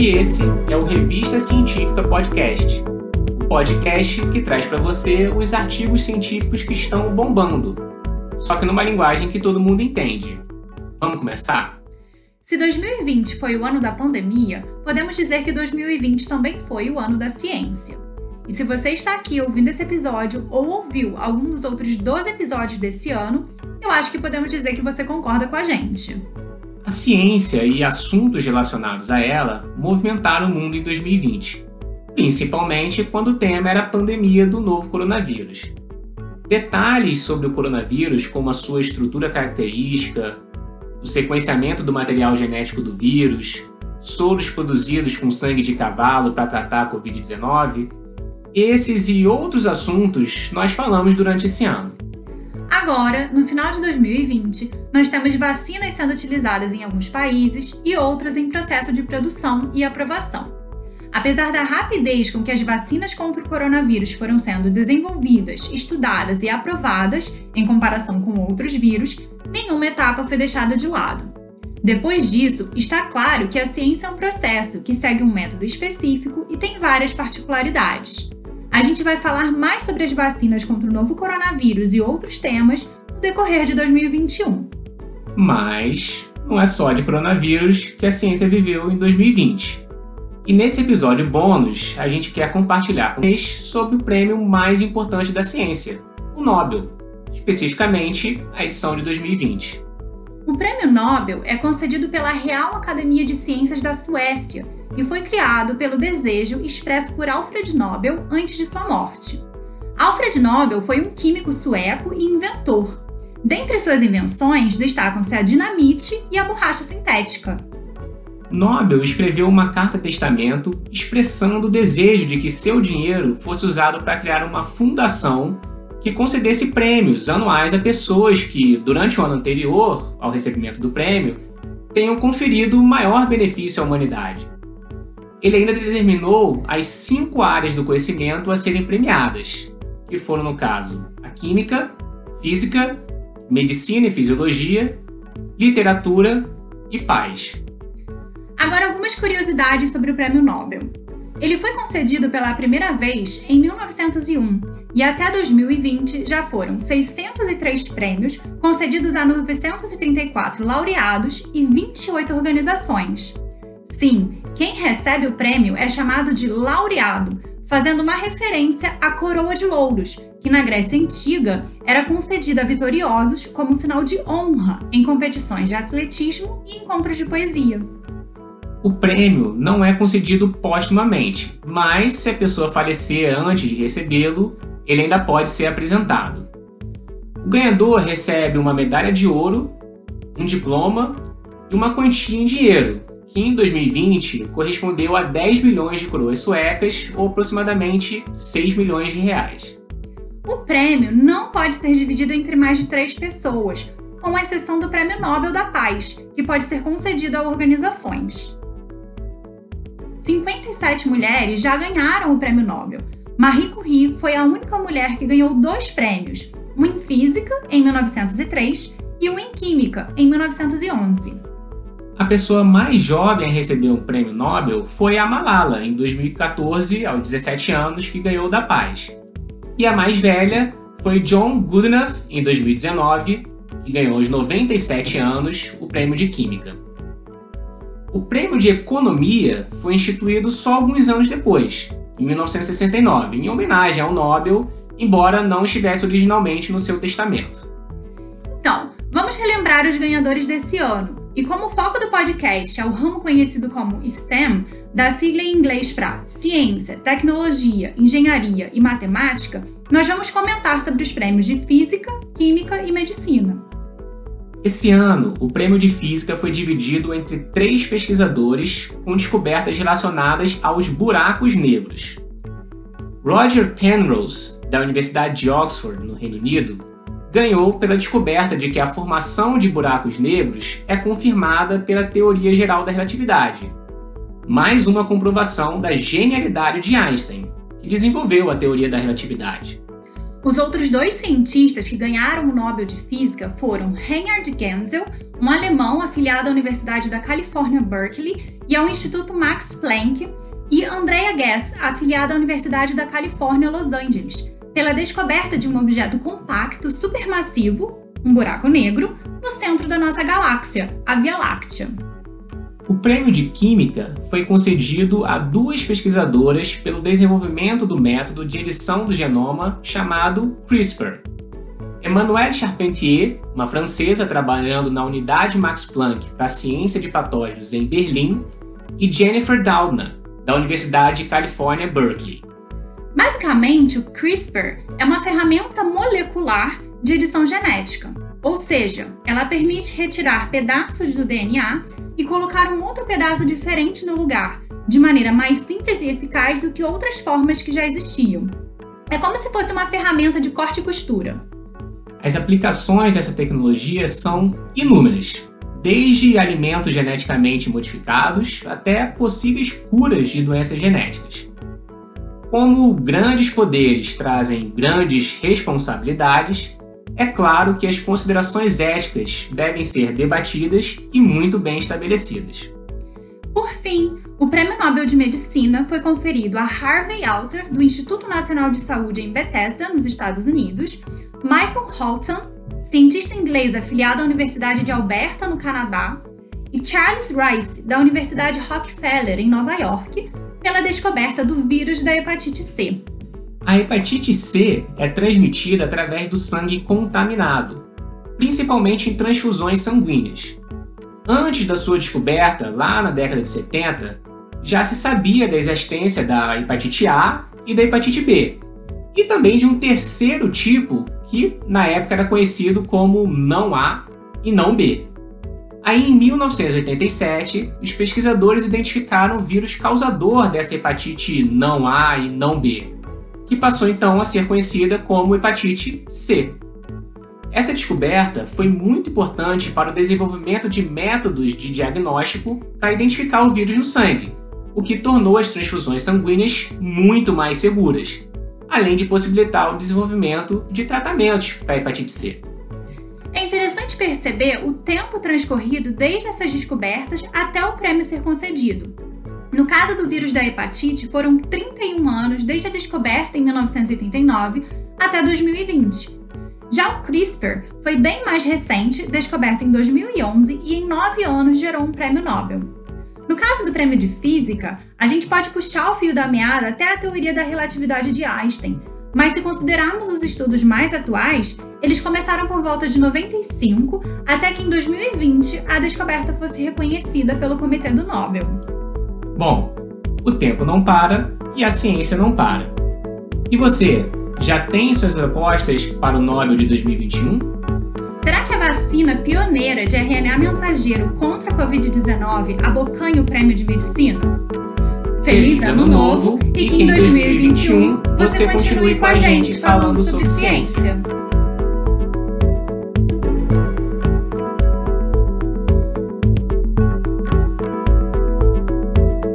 E esse é o Revista Científica Podcast, o podcast que traz para você os artigos científicos que estão bombando, só que numa linguagem que todo mundo entende. Vamos começar? Se 2020 foi o ano da pandemia, podemos dizer que 2020 também foi o ano da ciência. E se você está aqui ouvindo esse episódio ou ouviu algum dos outros 12 episódios desse ano, eu acho que podemos dizer que você concorda com a gente. A ciência e assuntos relacionados a ela movimentaram o mundo em 2020, principalmente quando o tema era a pandemia do novo coronavírus. Detalhes sobre o coronavírus, como a sua estrutura característica, o sequenciamento do material genético do vírus, soros produzidos com sangue de cavalo para tratar a Covid-19, esses e outros assuntos nós falamos durante esse ano. Agora, no final de 2020, nós temos vacinas sendo utilizadas em alguns países e outras em processo de produção e aprovação. Apesar da rapidez com que as vacinas contra o coronavírus foram sendo desenvolvidas, estudadas e aprovadas em comparação com outros vírus, nenhuma etapa foi deixada de lado. Depois disso, está claro que a ciência é um processo que segue um método específico e tem várias particularidades. A gente vai falar mais sobre as vacinas contra o novo coronavírus e outros temas no decorrer de 2021. Mas não é só de coronavírus que a ciência viveu em 2020. E nesse episódio bônus, a gente quer compartilhar com vocês sobre o prêmio mais importante da ciência, o Nobel, especificamente a edição de 2020. O prêmio Nobel é concedido pela Real Academia de Ciências da Suécia e foi criado pelo desejo expresso por Alfred Nobel antes de sua morte. Alfred Nobel foi um químico sueco e inventor. Dentre suas invenções destacam-se a dinamite e a borracha sintética. Nobel escreveu uma carta-testamento expressando o desejo de que seu dinheiro fosse usado para criar uma fundação que concedesse prêmios anuais a pessoas que, durante o ano anterior ao recebimento do prêmio, tenham conferido maior benefício à humanidade ele ainda determinou as cinco áreas do conhecimento a serem premiadas, que foram, no caso, a química, física, medicina e fisiologia, literatura e paz. Agora, algumas curiosidades sobre o Prêmio Nobel. Ele foi concedido pela primeira vez em 1901 e até 2020 já foram 603 prêmios concedidos a 934 laureados e 28 organizações. Sim, quem recebe o prêmio é chamado de laureado, fazendo uma referência à coroa de louros, que na Grécia Antiga era concedida a vitoriosos como sinal de honra em competições de atletismo e encontros de poesia. O prêmio não é concedido póstumamente, mas se a pessoa falecer antes de recebê-lo, ele ainda pode ser apresentado. O ganhador recebe uma medalha de ouro, um diploma e uma quantia em dinheiro, que em 2020 correspondeu a 10 milhões de coroas suecas, ou aproximadamente 6 milhões de reais. O prêmio não pode ser dividido entre mais de três pessoas, com exceção do Prêmio Nobel da Paz, que pode ser concedido a organizações. 57 mulheres já ganharam o Prêmio Nobel. Marie Curie foi a única mulher que ganhou dois prêmios, um em Física, em 1903, e um em Química, em 1911. A pessoa mais jovem a receber um prêmio Nobel foi a Malala, em 2014, aos 17 anos, que ganhou da paz. E a mais velha foi John Goodenough, em 2019, que ganhou aos 97 anos o prêmio de Química. O prêmio de Economia foi instituído só alguns anos depois, em 1969, em homenagem ao Nobel, embora não estivesse originalmente no seu testamento. Então, vamos relembrar os ganhadores desse ano. E como o foco do podcast é o ramo conhecido como STEM, da sigla em inglês para Ciência, Tecnologia, Engenharia e Matemática, nós vamos comentar sobre os prêmios de Física, Química e Medicina. Esse ano, o prêmio de Física foi dividido entre três pesquisadores com descobertas relacionadas aos buracos negros. Roger Penrose, da Universidade de Oxford, no Reino Unido, ganhou pela descoberta de que a formação de buracos negros é confirmada pela teoria geral da relatividade. Mais uma comprovação da genialidade de Einstein, que desenvolveu a teoria da relatividade. Os outros dois cientistas que ganharam o Nobel de Física foram Reinhard Genzel, um alemão afiliado à Universidade da Califórnia, Berkeley, e ao Instituto Max Planck, e Andrea Ghez, afiliada à Universidade da Califórnia, Los Angeles, pela descoberta de um objeto compacto supermassivo, um buraco negro, no centro da nossa galáxia, a Via Láctea. O prêmio de Química foi concedido a duas pesquisadoras pelo desenvolvimento do método de edição do genoma chamado CRISPR. Emmanuelle Charpentier, uma francesa trabalhando na unidade Max Planck para a ciência de patógenos em Berlim, e Jennifer Doudna, da Universidade de Califórnia, Berkeley. Basicamente, o CRISPR é uma ferramenta molecular de edição genética, ou seja, ela permite retirar pedaços do DNA e colocar um outro pedaço diferente no lugar, de maneira mais simples e eficaz do que outras formas que já existiam. É como se fosse uma ferramenta de corte e costura. As aplicações dessa tecnologia são inúmeras, desde alimentos geneticamente modificados até possíveis curas de doenças genéticas. Como grandes poderes trazem grandes responsabilidades, é claro que as considerações éticas devem ser debatidas e muito bem estabelecidas. Por fim, o Prêmio Nobel de Medicina foi conferido a Harvey Alter, do Instituto Nacional de Saúde em Bethesda, nos Estados Unidos, Michael Holton, cientista inglês afiliado à Universidade de Alberta, no Canadá, e Charles Rice, da Universidade Rockefeller, em Nova York, pela descoberta do vírus da hepatite C, a hepatite C é transmitida através do sangue contaminado, principalmente em transfusões sanguíneas. Antes da sua descoberta, lá na década de 70, já se sabia da existência da hepatite A e da hepatite B, e também de um terceiro tipo que na época era conhecido como não A e não B. Aí, em 1987, os pesquisadores identificaram o vírus causador dessa hepatite não A e não B, que passou então a ser conhecida como hepatite C. Essa descoberta foi muito importante para o desenvolvimento de métodos de diagnóstico para identificar o vírus no sangue, o que tornou as transfusões sanguíneas muito mais seguras, além de possibilitar o desenvolvimento de tratamentos para a hepatite C. É interessante perceber o tempo transcorrido desde essas descobertas até o prêmio ser concedido. No caso do vírus da hepatite, foram 31 anos desde a descoberta em 1989 até 2020. Já o CRISPR foi bem mais recente, descoberto em 2011 e em nove anos gerou um prêmio Nobel. No caso do prêmio de física, a gente pode puxar o fio da meada até a teoria da relatividade de Einstein, mas se considerarmos os estudos mais atuais, eles começaram por volta de 95 até que em 2020 a descoberta fosse reconhecida pelo Comitê do Nobel. Bom, o tempo não para e a ciência não para. E você, já tem suas apostas para o Nobel de 2021? Será que a vacina pioneira de RNA mensageiro contra a Covid-19 abocanha o prêmio de medicina? Feliz Ano Novo e que em 2021 você continue com a gente falando sobre ciência.